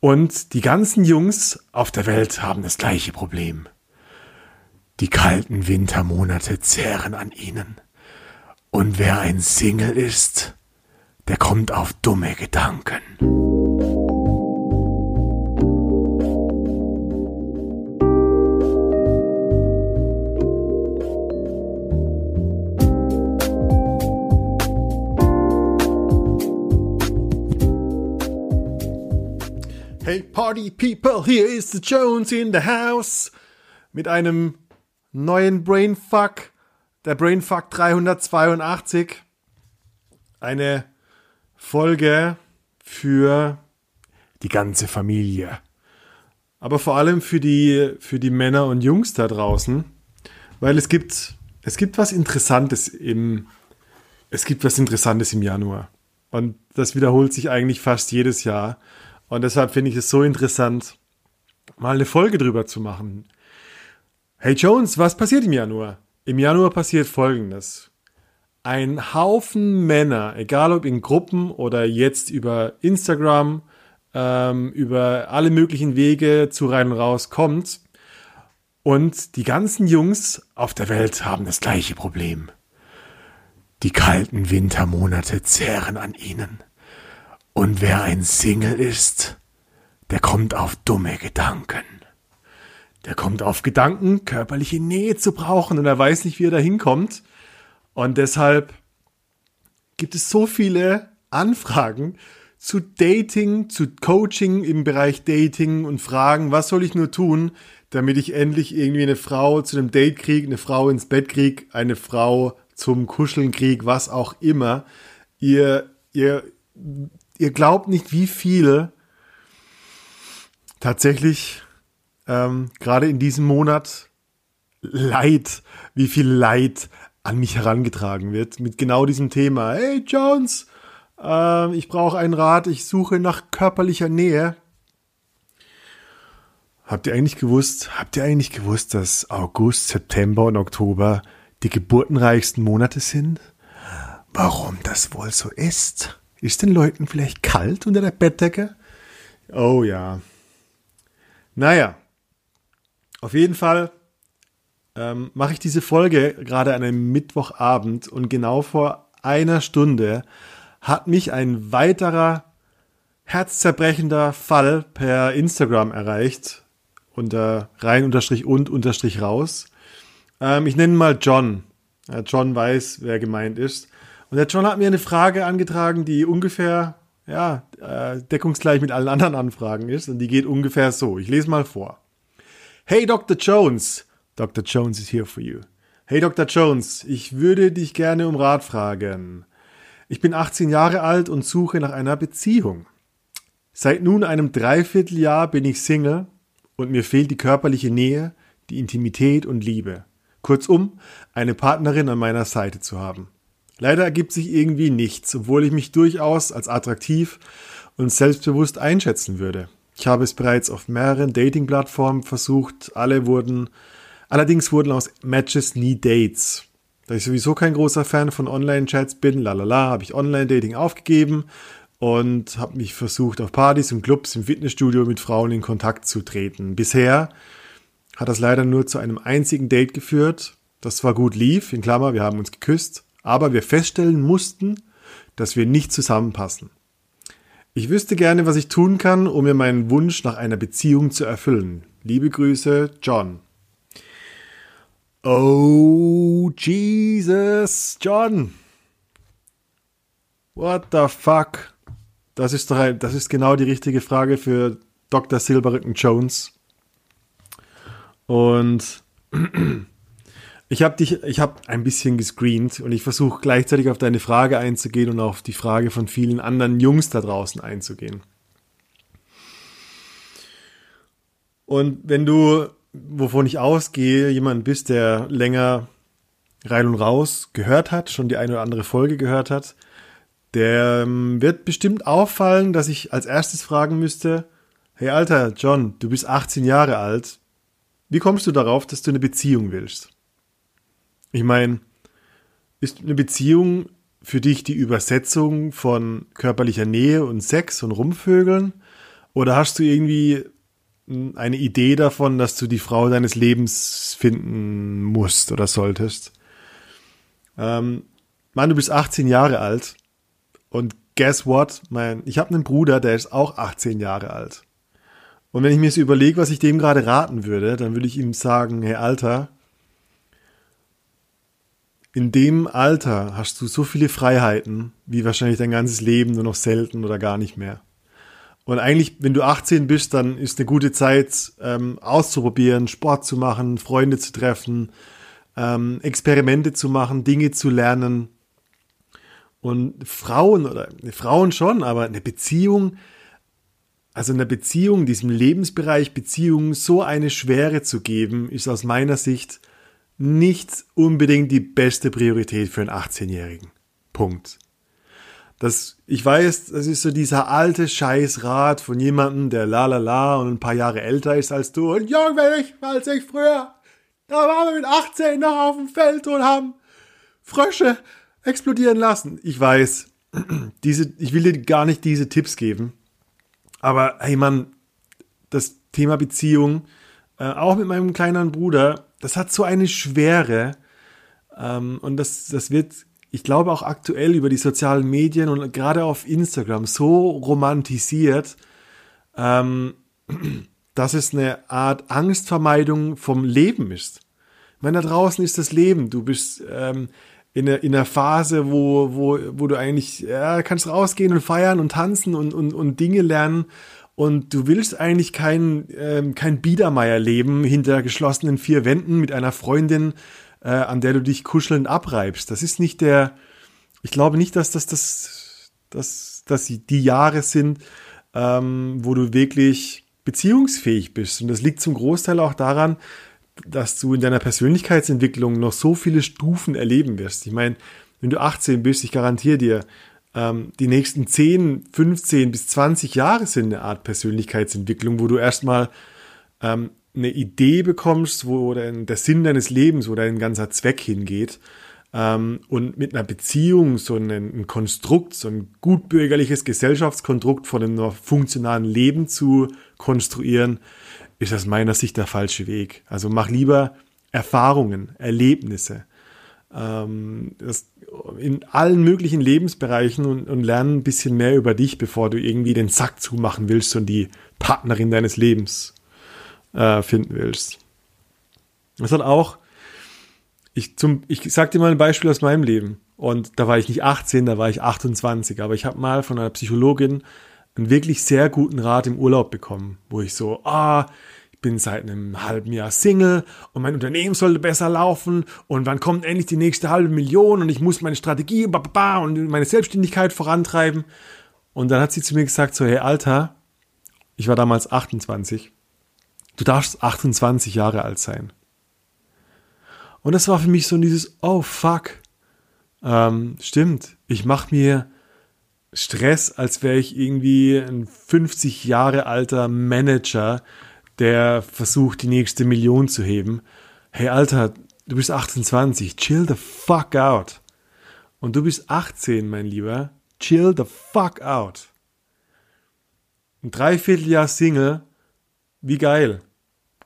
Und die ganzen Jungs auf der Welt haben das gleiche Problem. Die kalten Wintermonate zehren an ihnen. Und wer ein Single ist, der kommt auf dumme Gedanken. Party People, here is the Jones in the house. Mit einem neuen Brainfuck, der Brainfuck 382. Eine Folge für die ganze Familie. Aber vor allem für die, für die Männer und Jungs da draußen. Weil es gibt, es gibt was Interessantes im, es gibt was Interessantes im Januar. Und das wiederholt sich eigentlich fast jedes Jahr. Und deshalb finde ich es so interessant, mal eine Folge drüber zu machen. Hey Jones, was passiert im Januar? Im Januar passiert Folgendes. Ein Haufen Männer, egal ob in Gruppen oder jetzt über Instagram, ähm, über alle möglichen Wege zu rein und raus kommt. Und die ganzen Jungs auf der Welt haben das gleiche Problem. Die kalten Wintermonate zehren an ihnen. Und wer ein Single ist, der kommt auf dumme Gedanken. Der kommt auf Gedanken, körperliche Nähe zu brauchen und er weiß nicht, wie er da hinkommt. Und deshalb gibt es so viele Anfragen zu Dating, zu Coaching im Bereich Dating und Fragen, was soll ich nur tun, damit ich endlich irgendwie eine Frau zu einem Date kriege, eine Frau ins Bett kriege, eine Frau zum Kuscheln kriege, was auch immer. Ihr, ihr ihr glaubt nicht, wie viele tatsächlich ähm, gerade in diesem Monat Leid, wie viel Leid an mich herangetragen wird mit genau diesem Thema. Hey Jones, äh, ich brauche einen Rat, ich suche nach körperlicher Nähe. Habt ihr eigentlich gewusst, habt ihr eigentlich gewusst, dass August, September und Oktober die geburtenreichsten Monate sind? Warum das wohl so ist? Ist den Leuten vielleicht kalt unter der Bettdecke? Oh ja. Naja, auf jeden Fall ähm, mache ich diese Folge gerade an einem Mittwochabend und genau vor einer Stunde hat mich ein weiterer herzzerbrechender Fall per Instagram erreicht. Unter rein unterstrich und unterstrich raus. Ähm, ich nenne mal John. John weiß, wer gemeint ist. Und der John hat mir eine Frage angetragen, die ungefähr, ja, äh, deckungsgleich mit allen anderen Anfragen ist. Und die geht ungefähr so. Ich lese mal vor. Hey Dr. Jones. Dr. Jones is here for you. Hey Dr. Jones, ich würde dich gerne um Rat fragen. Ich bin 18 Jahre alt und suche nach einer Beziehung. Seit nun einem Dreivierteljahr bin ich Single und mir fehlt die körperliche Nähe, die Intimität und Liebe. Kurzum, eine Partnerin an meiner Seite zu haben. Leider ergibt sich irgendwie nichts, obwohl ich mich durchaus als attraktiv und selbstbewusst einschätzen würde. Ich habe es bereits auf mehreren Dating-Plattformen versucht, alle wurden, allerdings wurden aus Matches nie Dates. Da ich sowieso kein großer Fan von Online-Chats bin, lalala, habe ich Online-Dating aufgegeben und habe mich versucht, auf Partys und Clubs im Fitnessstudio mit Frauen in Kontakt zu treten. Bisher hat das leider nur zu einem einzigen Date geführt. Das zwar gut lief, in Klammer, wir haben uns geküsst, aber wir feststellen mussten, dass wir nicht zusammenpassen. Ich wüsste gerne, was ich tun kann, um mir meinen Wunsch nach einer Beziehung zu erfüllen. Liebe Grüße, John. Oh, Jesus, John. What the fuck? Das ist doch ein, das ist genau die richtige Frage für Dr. Silberrücken Jones. Und Ich habe dich, ich habe ein bisschen gescreent und ich versuche gleichzeitig auf deine Frage einzugehen und auf die Frage von vielen anderen Jungs da draußen einzugehen. Und wenn du, wovon ich ausgehe, jemand bist, der länger rein und raus gehört hat, schon die eine oder andere Folge gehört hat, der ähm, wird bestimmt auffallen, dass ich als erstes fragen müsste, hey Alter, John, du bist 18 Jahre alt, wie kommst du darauf, dass du eine Beziehung willst? Ich meine, ist eine Beziehung für dich die Übersetzung von körperlicher Nähe und Sex und Rumvögeln? Oder hast du irgendwie eine Idee davon, dass du die Frau deines Lebens finden musst oder solltest? Ähm, Mann, du bist 18 Jahre alt und guess what? Mein, ich habe einen Bruder, der ist auch 18 Jahre alt. Und wenn ich mir so überlege, was ich dem gerade raten würde, dann würde ich ihm sagen, hey Alter, in dem Alter hast du so viele Freiheiten, wie wahrscheinlich dein ganzes Leben nur noch selten oder gar nicht mehr. Und eigentlich, wenn du 18 bist, dann ist eine gute Zeit, ähm, auszuprobieren, Sport zu machen, Freunde zu treffen, ähm, Experimente zu machen, Dinge zu lernen. Und Frauen oder Frauen schon, aber eine Beziehung, also einer Beziehung, diesem Lebensbereich Beziehung so eine Schwere zu geben, ist aus meiner Sicht nicht unbedingt die beste Priorität für einen 18-Jährigen. Punkt. Das, ich weiß, das ist so dieser alte Scheißrat von jemandem, der la la la und ein paar Jahre älter ist als du. Und jung bin ich, als ich früher, da waren wir mit 18 noch auf dem Feld und haben Frösche explodieren lassen. Ich weiß, diese, ich will dir gar nicht diese Tipps geben. Aber hey Mann, das Thema Beziehung, äh, auch mit meinem kleinen Bruder, das hat so eine Schwere. Ähm, und das, das wird, ich glaube, auch aktuell über die sozialen Medien und gerade auf Instagram so romantisiert, ähm, dass es eine Art Angstvermeidung vom Leben ist. Ich meine, da draußen ist das Leben. Du bist ähm, in, einer, in einer Phase, wo, wo, wo du eigentlich ja, kannst rausgehen und feiern und tanzen und, und, und Dinge lernen und du willst eigentlich kein, ähm, kein Biedermeier-Leben hinter geschlossenen vier Wänden mit einer Freundin, äh, an der du dich kuschelnd abreibst. Das ist nicht der, ich glaube nicht, dass das, das, das, dass die Jahre sind, ähm, wo du wirklich beziehungsfähig bist. Und das liegt zum Großteil auch daran, dass du in deiner Persönlichkeitsentwicklung noch so viele Stufen erleben wirst. Ich meine, wenn du 18 bist, ich garantiere dir, ähm, die nächsten 10, 15 bis 20 Jahre sind eine Art Persönlichkeitsentwicklung, wo du erstmal ähm, eine Idee bekommst, wo dein, der Sinn deines Lebens, wo dein ganzer Zweck hingeht. Ähm, und mit einer Beziehung so ein, ein, Konstrukt, so ein gutbürgerliches Gesellschaftskonstrukt von einem funktionalen Leben zu konstruieren, ist aus meiner Sicht der falsche Weg. Also mach lieber Erfahrungen, Erlebnisse. Ähm, in allen möglichen Lebensbereichen und, und lernen ein bisschen mehr über dich, bevor du irgendwie den Sack zumachen willst und die Partnerin deines Lebens äh, finden willst. Das hat auch, ich, ich sag dir mal ein Beispiel aus meinem Leben. Und da war ich nicht 18, da war ich 28. Aber ich habe mal von einer Psychologin einen wirklich sehr guten Rat im Urlaub bekommen, wo ich so, ah, bin seit einem halben Jahr Single und mein Unternehmen sollte besser laufen und wann kommt endlich die nächste halbe Million und ich muss meine Strategie und meine Selbstständigkeit vorantreiben. Und dann hat sie zu mir gesagt, so, hey Alter, ich war damals 28, du darfst 28 Jahre alt sein. Und das war für mich so dieses, oh fuck, ähm, stimmt, ich mache mir Stress, als wäre ich irgendwie ein 50 Jahre alter Manager, der versucht, die nächste Million zu heben. Hey, Alter, du bist 28, chill the fuck out. Und du bist 18, mein Lieber, chill the fuck out. Ein Dreivierteljahr Single, wie geil.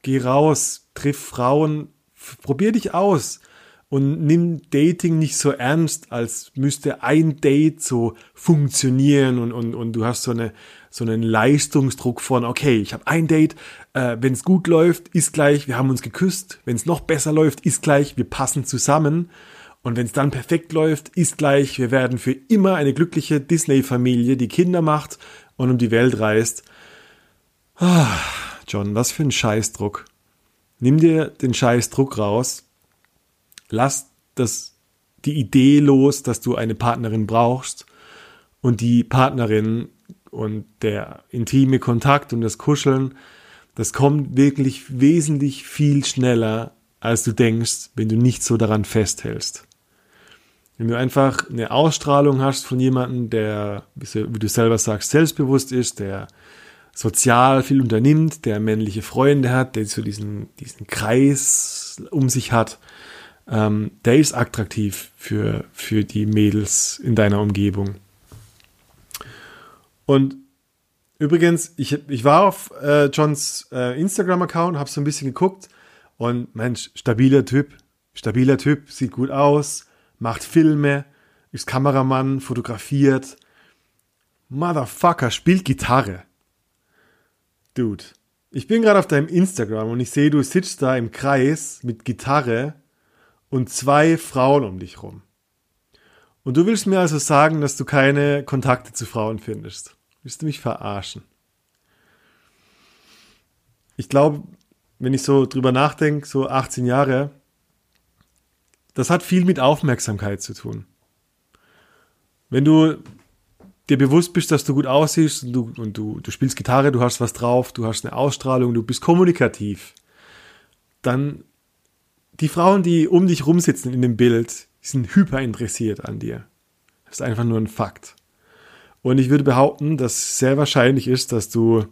Geh raus, triff Frauen, probier dich aus und nimm Dating nicht so ernst, als müsste ein Date so funktionieren und, und, und du hast so eine so einen Leistungsdruck von, okay, ich habe ein Date, äh, wenn es gut läuft, ist gleich, wir haben uns geküsst, wenn es noch besser läuft, ist gleich, wir passen zusammen. Und wenn es dann perfekt läuft, ist gleich, wir werden für immer eine glückliche Disney-Familie, die Kinder macht und um die Welt reist. Ah, John, was für ein Scheißdruck. Nimm dir den Scheißdruck raus. Lass das, die Idee los, dass du eine Partnerin brauchst und die Partnerin und der intime Kontakt und das Kuscheln, das kommt wirklich wesentlich viel schneller, als du denkst, wenn du nicht so daran festhältst. Wenn du einfach eine Ausstrahlung hast von jemandem, der, wie du selber sagst, selbstbewusst ist, der sozial viel unternimmt, der männliche Freunde hat, der so diesen, diesen Kreis um sich hat, ähm, der ist attraktiv für, für die Mädels in deiner Umgebung. Und Übrigens, ich, ich war auf äh, Johns äh, Instagram-Account, habe so ein bisschen geguckt und Mensch, stabiler Typ, stabiler Typ, sieht gut aus, macht Filme, ist Kameramann, fotografiert. Motherfucker, spielt Gitarre. Dude, ich bin gerade auf deinem Instagram und ich sehe, du sitzt da im Kreis mit Gitarre und zwei Frauen um dich rum. Und du willst mir also sagen, dass du keine Kontakte zu Frauen findest. Willst du mich verarschen? Ich glaube, wenn ich so drüber nachdenke, so 18 Jahre, das hat viel mit Aufmerksamkeit zu tun. Wenn du dir bewusst bist, dass du gut aussiehst und du, und du, du spielst Gitarre, du hast was drauf, du hast eine Ausstrahlung, du bist kommunikativ, dann die Frauen, die um dich rumsitzen in dem Bild, sind hyper interessiert an dir. Das ist einfach nur ein Fakt. Und ich würde behaupten, dass sehr wahrscheinlich ist, dass du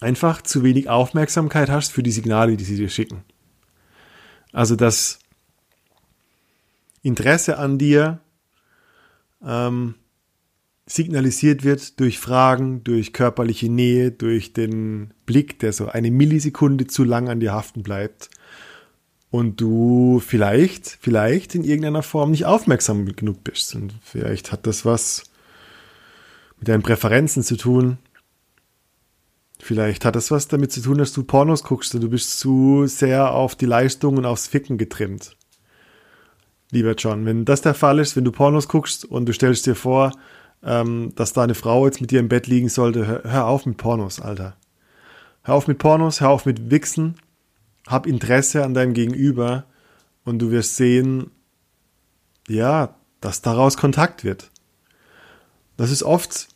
einfach zu wenig Aufmerksamkeit hast für die Signale, die sie dir schicken. Also das Interesse an dir ähm, signalisiert wird durch Fragen, durch körperliche Nähe, durch den Blick, der so eine Millisekunde zu lang an dir haften bleibt und du vielleicht, vielleicht in irgendeiner Form nicht aufmerksam genug bist. Und vielleicht hat das was mit deinen Präferenzen zu tun. Vielleicht hat das was damit zu tun, dass du Pornos guckst und du bist zu sehr auf die Leistung und aufs Ficken getrimmt. Lieber John, wenn das der Fall ist, wenn du Pornos guckst und du stellst dir vor, ähm, dass da eine Frau jetzt mit dir im Bett liegen sollte, hör, hör auf mit Pornos, Alter. Hör auf mit Pornos, hör auf mit Wichsen, hab Interesse an deinem Gegenüber und du wirst sehen, ja, dass daraus Kontakt wird. Das ist oft,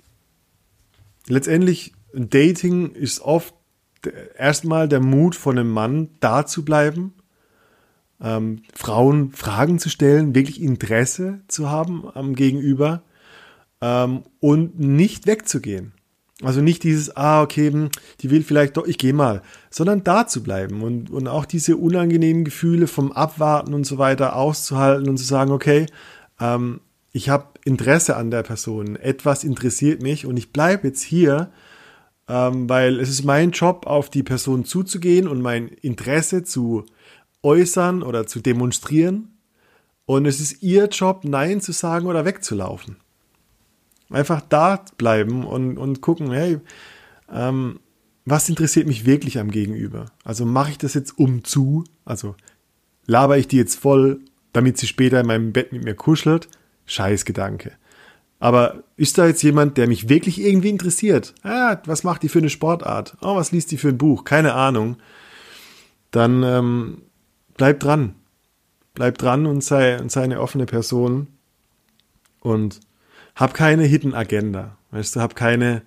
letztendlich, Dating ist oft erstmal der Mut von einem Mann, da zu bleiben, ähm, Frauen Fragen zu stellen, wirklich Interesse zu haben am Gegenüber ähm, und nicht wegzugehen. Also nicht dieses, ah, okay, hm, die will vielleicht doch, ich gehe mal, sondern da zu bleiben und, und auch diese unangenehmen Gefühle vom Abwarten und so weiter auszuhalten und zu sagen, okay, ähm, ich habe Interesse an der Person, etwas interessiert mich und ich bleibe jetzt hier, ähm, weil es ist mein Job, auf die Person zuzugehen und mein Interesse zu äußern oder zu demonstrieren. Und es ist ihr Job, Nein zu sagen oder wegzulaufen. Einfach da bleiben und, und gucken, hey, ähm, was interessiert mich wirklich am Gegenüber? Also mache ich das jetzt um zu? Also laber ich die jetzt voll, damit sie später in meinem Bett mit mir kuschelt? Scheiß Gedanke. Aber ist da jetzt jemand, der mich wirklich irgendwie interessiert? Ah, was macht die für eine Sportart? Oh, was liest die für ein Buch? Keine Ahnung. Dann ähm, bleib dran. Bleib dran und sei, und sei eine offene Person. Und hab keine Hidden Agenda. Weißt du, hab keine,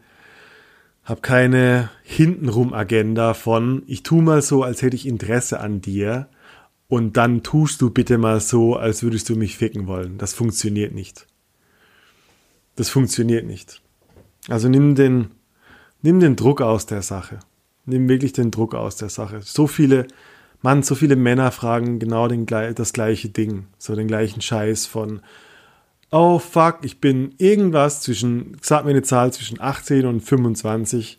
hab keine hintenrum Agenda von, ich tu mal so, als hätte ich Interesse an dir und dann tust du bitte mal so, als würdest du mich ficken wollen. Das funktioniert nicht. Das funktioniert nicht. Also nimm den, nimm den Druck aus der Sache. Nimm wirklich den Druck aus der Sache. So viele, Mann, so viele Männer fragen genau den, das gleiche Ding, so den gleichen Scheiß von, oh fuck, ich bin irgendwas zwischen, sag mir eine Zahl zwischen 18 und 25.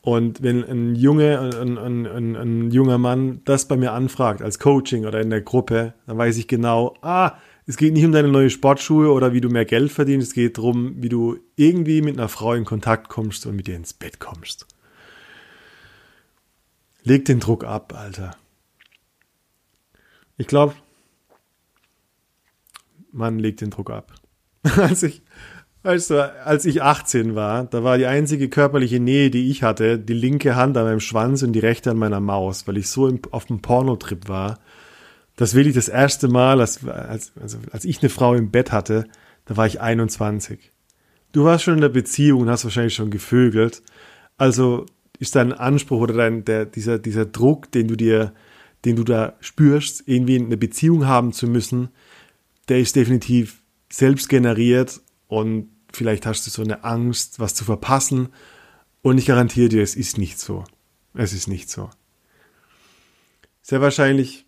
Und wenn ein Junge, ein, ein, ein, ein, junger Mann das bei mir anfragt, als Coaching oder in der Gruppe, dann weiß ich genau, ah, es geht nicht um deine neue Sportschuhe oder wie du mehr Geld verdienst, es geht darum, wie du irgendwie mit einer Frau in Kontakt kommst und mit ihr ins Bett kommst. Leg den Druck ab, Alter. Ich glaube, man legt den Druck ab. als ich, du, als ich 18 war, da war die einzige körperliche Nähe, die ich hatte, die linke Hand an meinem Schwanz und die rechte an meiner Maus, weil ich so im, auf dem Pornotrip war. Das will ich das erste Mal, als, als, also als ich eine Frau im Bett hatte, da war ich 21. Du warst schon in der Beziehung und hast wahrscheinlich schon gevögelt. Also ist dein Anspruch oder dein, der, dieser, dieser Druck, den du dir, den du da spürst, irgendwie eine Beziehung haben zu müssen, der ist definitiv selbst generiert und vielleicht hast du so eine Angst, was zu verpassen. Und ich garantiere dir, es ist nicht so. Es ist nicht so. Sehr wahrscheinlich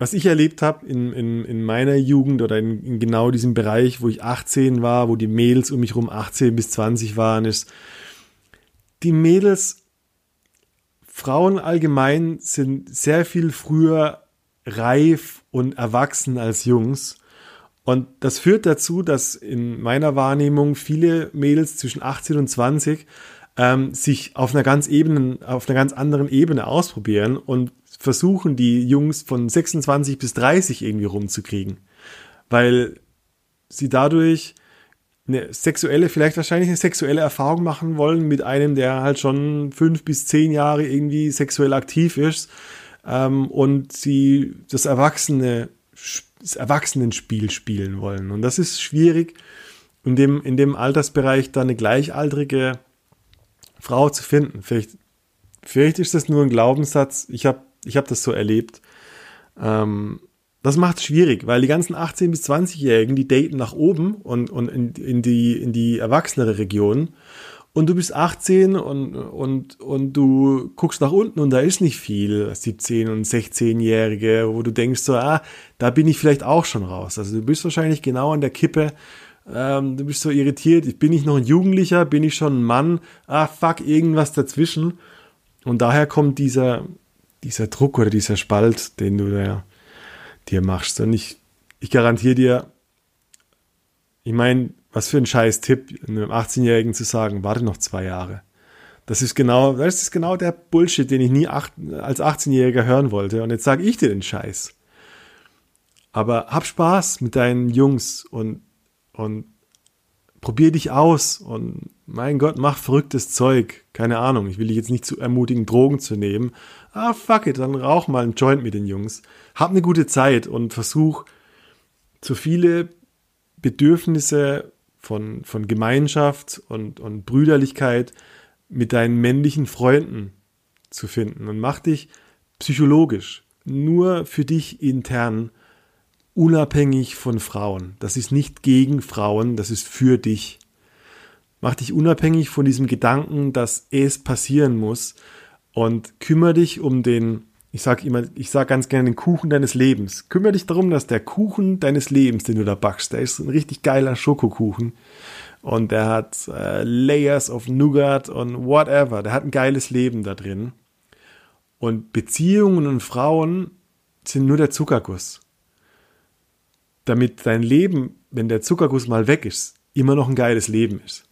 was ich erlebt habe in, in, in meiner Jugend oder in, in genau diesem Bereich, wo ich 18 war, wo die Mädels um mich rum 18 bis 20 waren, ist, die Mädels, Frauen allgemein sind sehr viel früher reif und erwachsen als Jungs. Und das führt dazu, dass in meiner Wahrnehmung viele Mädels zwischen 18 und 20 ähm, sich auf einer ganz Ebene, auf einer ganz anderen Ebene ausprobieren und versuchen, die Jungs von 26 bis 30 irgendwie rumzukriegen. Weil sie dadurch eine sexuelle, vielleicht wahrscheinlich eine sexuelle Erfahrung machen wollen mit einem, der halt schon fünf bis zehn Jahre irgendwie sexuell aktiv ist ähm, und sie das Erwachsene, das Erwachsenenspiel spielen wollen. Und das ist schwierig, in dem, in dem Altersbereich da eine gleichaltrige Frau zu finden. Vielleicht, vielleicht ist das nur ein Glaubenssatz. Ich habe ich hab das so erlebt. Ähm, das macht es schwierig, weil die ganzen 18- bis 20-Jährigen, die daten nach oben und, und in, in, die, in die erwachsenere Region. Und du bist 18 und, und, und du guckst nach unten und da ist nicht viel, 17- und 16-Jährige, wo du denkst so, ah, da bin ich vielleicht auch schon raus. Also du bist wahrscheinlich genau an der Kippe, ähm, du bist so irritiert, bin ich noch ein Jugendlicher, bin ich schon ein Mann, ah, fuck, irgendwas dazwischen. Und daher kommt dieser, dieser Druck oder dieser Spalt, den du da dir machst. Und ich, ich garantiere dir, ich meine, was für ein scheiß Tipp, einem 18-Jährigen zu sagen, warte noch zwei Jahre. Das ist genau, das ist genau der Bullshit, den ich nie acht, als 18-Jähriger hören wollte. Und jetzt sage ich dir den Scheiß. Aber hab Spaß mit deinen Jungs und, und probier dich aus und mein Gott, mach verrücktes Zeug. Keine Ahnung, ich will dich jetzt nicht zu ermutigen, Drogen zu nehmen. Ah, fuck it, dann rauch mal einen Joint mit den Jungs. Hab eine gute Zeit und versuch, so viele Bedürfnisse von, von Gemeinschaft und, und Brüderlichkeit mit deinen männlichen Freunden zu finden und mach dich psychologisch nur für dich intern unabhängig von Frauen. Das ist nicht gegen Frauen, das ist für dich. Mach dich unabhängig von diesem Gedanken, dass es passieren muss und kümmere dich um den, ich sag immer, ich sag ganz gerne den Kuchen deines Lebens. Kümmere dich darum, dass der Kuchen deines Lebens, den du da backst, der ist ein richtig geiler Schokokuchen und der hat äh, Layers of Nougat und whatever. Der hat ein geiles Leben da drin. Und Beziehungen und Frauen sind nur der Zuckerguss damit dein Leben, wenn der Zuckerguss mal weg ist, immer noch ein geiles Leben ist.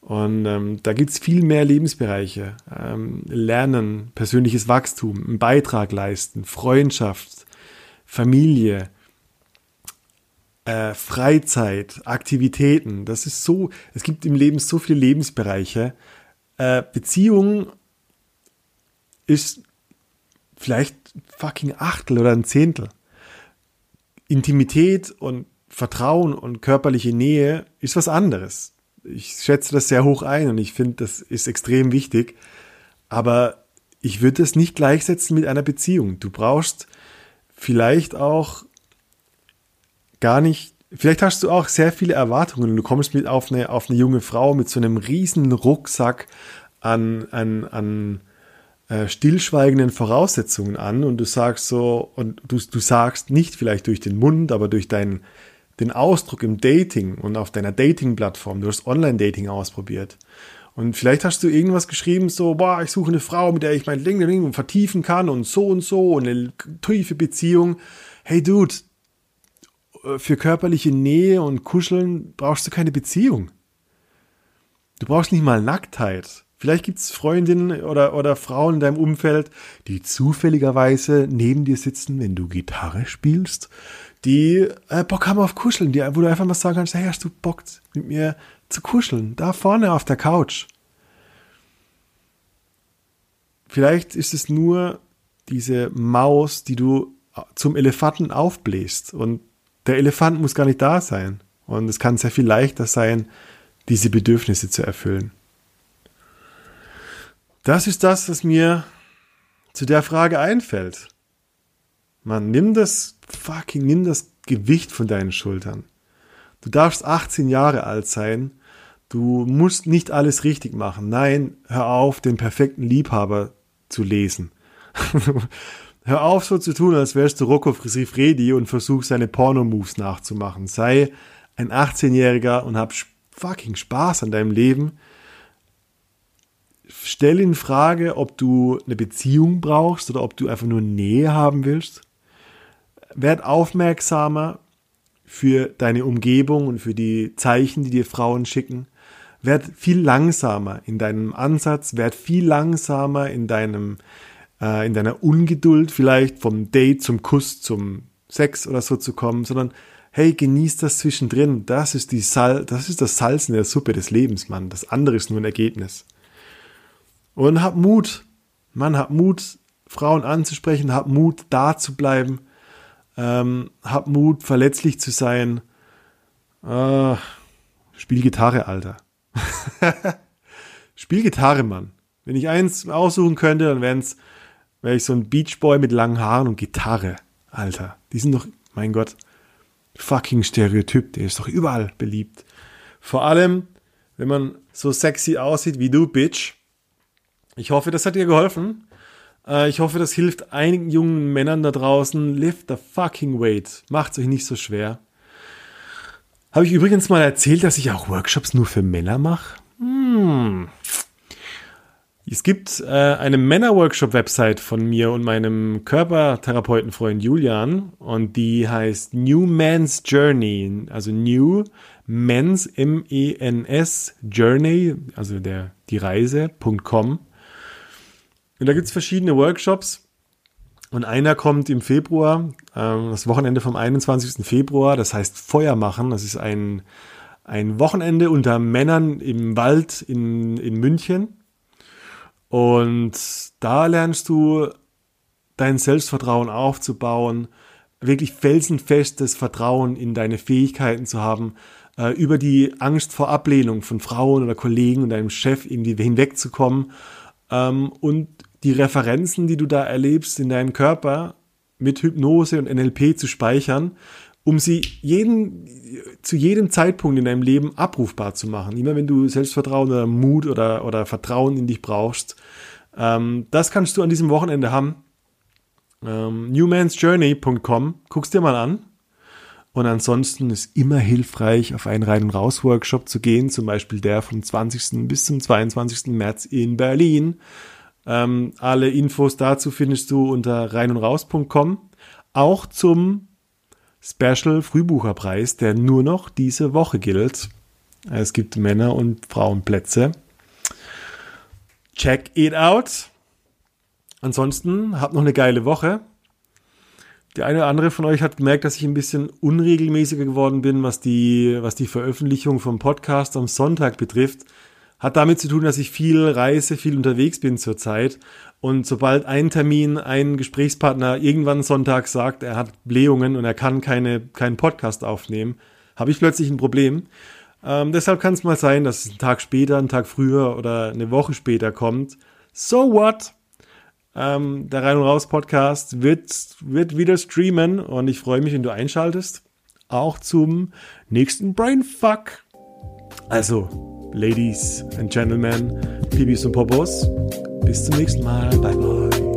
Und ähm, da gibt es viel mehr Lebensbereiche. Ähm, Lernen, persönliches Wachstum, einen Beitrag leisten, Freundschaft, Familie, äh, Freizeit, Aktivitäten. Das ist so, es gibt im Leben so viele Lebensbereiche. Äh, Beziehung ist vielleicht fucking Achtel oder ein Zehntel. Intimität und Vertrauen und körperliche Nähe ist was anderes. Ich schätze das sehr hoch ein und ich finde, das ist extrem wichtig. Aber ich würde es nicht gleichsetzen mit einer Beziehung. Du brauchst vielleicht auch gar nicht, vielleicht hast du auch sehr viele Erwartungen. Du kommst mit auf eine, auf eine junge Frau mit so einem riesen Rucksack an, an, an äh, stillschweigenden Voraussetzungen an und du sagst so, und du, du sagst nicht vielleicht durch den Mund, aber durch deinen den Ausdruck im Dating und auf deiner Dating-Plattform, du hast Online-Dating ausprobiert. Und vielleicht hast du irgendwas geschrieben, so, boah, ich suche eine Frau, mit der ich mein Ding vertiefen kann und so und so und eine tiefe Beziehung. Hey Dude, äh, für körperliche Nähe und Kuscheln brauchst du keine Beziehung. Du brauchst nicht mal Nacktheit. Vielleicht gibt es Freundinnen oder, oder Frauen in deinem Umfeld, die zufälligerweise neben dir sitzen, wenn du Gitarre spielst, die äh, Bock haben auf Kuscheln, die, wo du einfach mal sagen kannst, hey, hast du Bock mit mir zu kuscheln? Da vorne auf der Couch. Vielleicht ist es nur diese Maus, die du zum Elefanten aufbläst. Und der Elefant muss gar nicht da sein. Und es kann sehr viel leichter sein, diese Bedürfnisse zu erfüllen. Das ist das, was mir zu der Frage einfällt. Man, nimm das fucking, nimm das Gewicht von deinen Schultern. Du darfst 18 Jahre alt sein. Du musst nicht alles richtig machen. Nein, hör auf, den perfekten Liebhaber zu lesen. Hör auf, so zu tun, als wärst du Rocco Sifredi und versuch seine Porno-Moves nachzumachen. Sei ein 18-Jähriger und hab fucking Spaß an deinem Leben. Stell in Frage, ob du eine Beziehung brauchst oder ob du einfach nur Nähe haben willst. Werd aufmerksamer für deine Umgebung und für die Zeichen, die dir Frauen schicken. Werd viel langsamer in deinem Ansatz, werd viel langsamer in deinem äh, in deiner Ungeduld vielleicht vom Date zum Kuss zum Sex oder so zu kommen, sondern hey, genieß das zwischendrin. Das ist die Sal das ist das Salz in der Suppe des Lebens, Mann. Das andere ist nur ein Ergebnis. Und hab Mut. Mann, hab Mut, Frauen anzusprechen, hab Mut, da zu bleiben. Ähm, hab Mut, verletzlich zu sein. Äh, spiel Gitarre, Alter. spiel Gitarre, Mann. Wenn ich eins aussuchen könnte, dann wären es wäre ich so ein Beachboy mit langen Haaren und Gitarre. Alter, die sind doch, mein Gott, fucking Stereotyp, der ist doch überall beliebt. Vor allem, wenn man so sexy aussieht wie du, Bitch. Ich hoffe, das hat dir geholfen. Äh, ich hoffe, das hilft einigen jungen Männern da draußen. Lift the fucking weight. Macht euch nicht so schwer. Habe ich übrigens mal erzählt, dass ich auch Workshops nur für Männer mache? Hm. Es gibt äh, eine Männer-Workshop-Website von mir und meinem Körpertherapeutenfreund Julian und die heißt New Man's Journey, also New Men's M-E-N-S Journey, also der die Reise.com. Und da gibt es verschiedene Workshops und einer kommt im Februar, äh, das Wochenende vom 21. Februar, das heißt Feuer machen. Das ist ein, ein Wochenende unter Männern im Wald in, in München. Und da lernst du dein Selbstvertrauen aufzubauen, wirklich felsenfestes Vertrauen in deine Fähigkeiten zu haben, äh, über die Angst vor Ablehnung von Frauen oder Kollegen und deinem Chef irgendwie hinwegzukommen ähm, und die Referenzen, die du da erlebst in deinem Körper mit Hypnose und NLP zu speichern um sie jeden, zu jedem Zeitpunkt in deinem Leben abrufbar zu machen. Immer wenn du Selbstvertrauen oder Mut oder, oder Vertrauen in dich brauchst. Ähm, das kannst du an diesem Wochenende haben. Ähm, newmansjourney.com, guckst dir mal an. Und ansonsten ist immer hilfreich, auf einen Rein- und Raus-Workshop zu gehen, zum Beispiel der vom 20. bis zum 22. März in Berlin. Ähm, alle Infos dazu findest du unter reinundraus.com. Auch zum Special Frühbucherpreis, der nur noch diese Woche gilt. Es gibt Männer- und Frauenplätze. Check it out. Ansonsten habt noch eine geile Woche. Der eine oder andere von euch hat gemerkt, dass ich ein bisschen unregelmäßiger geworden bin, was die, was die Veröffentlichung vom Podcast am Sonntag betrifft. Hat damit zu tun, dass ich viel reise, viel unterwegs bin zurzeit. Und sobald ein Termin, ein Gesprächspartner irgendwann Sonntag sagt, er hat Blähungen und er kann keine, keinen Podcast aufnehmen, habe ich plötzlich ein Problem. Ähm, deshalb kann es mal sein, dass es einen Tag später, einen Tag früher oder eine Woche später kommt. So what? Ähm, der Rein und Raus Podcast wird, wird wieder streamen und ich freue mich, wenn du einschaltest. Auch zum nächsten Brainfuck. Also, Ladies and Gentlemen, Pibis und Popos. Bis zum nächsten Mal. Bye bye.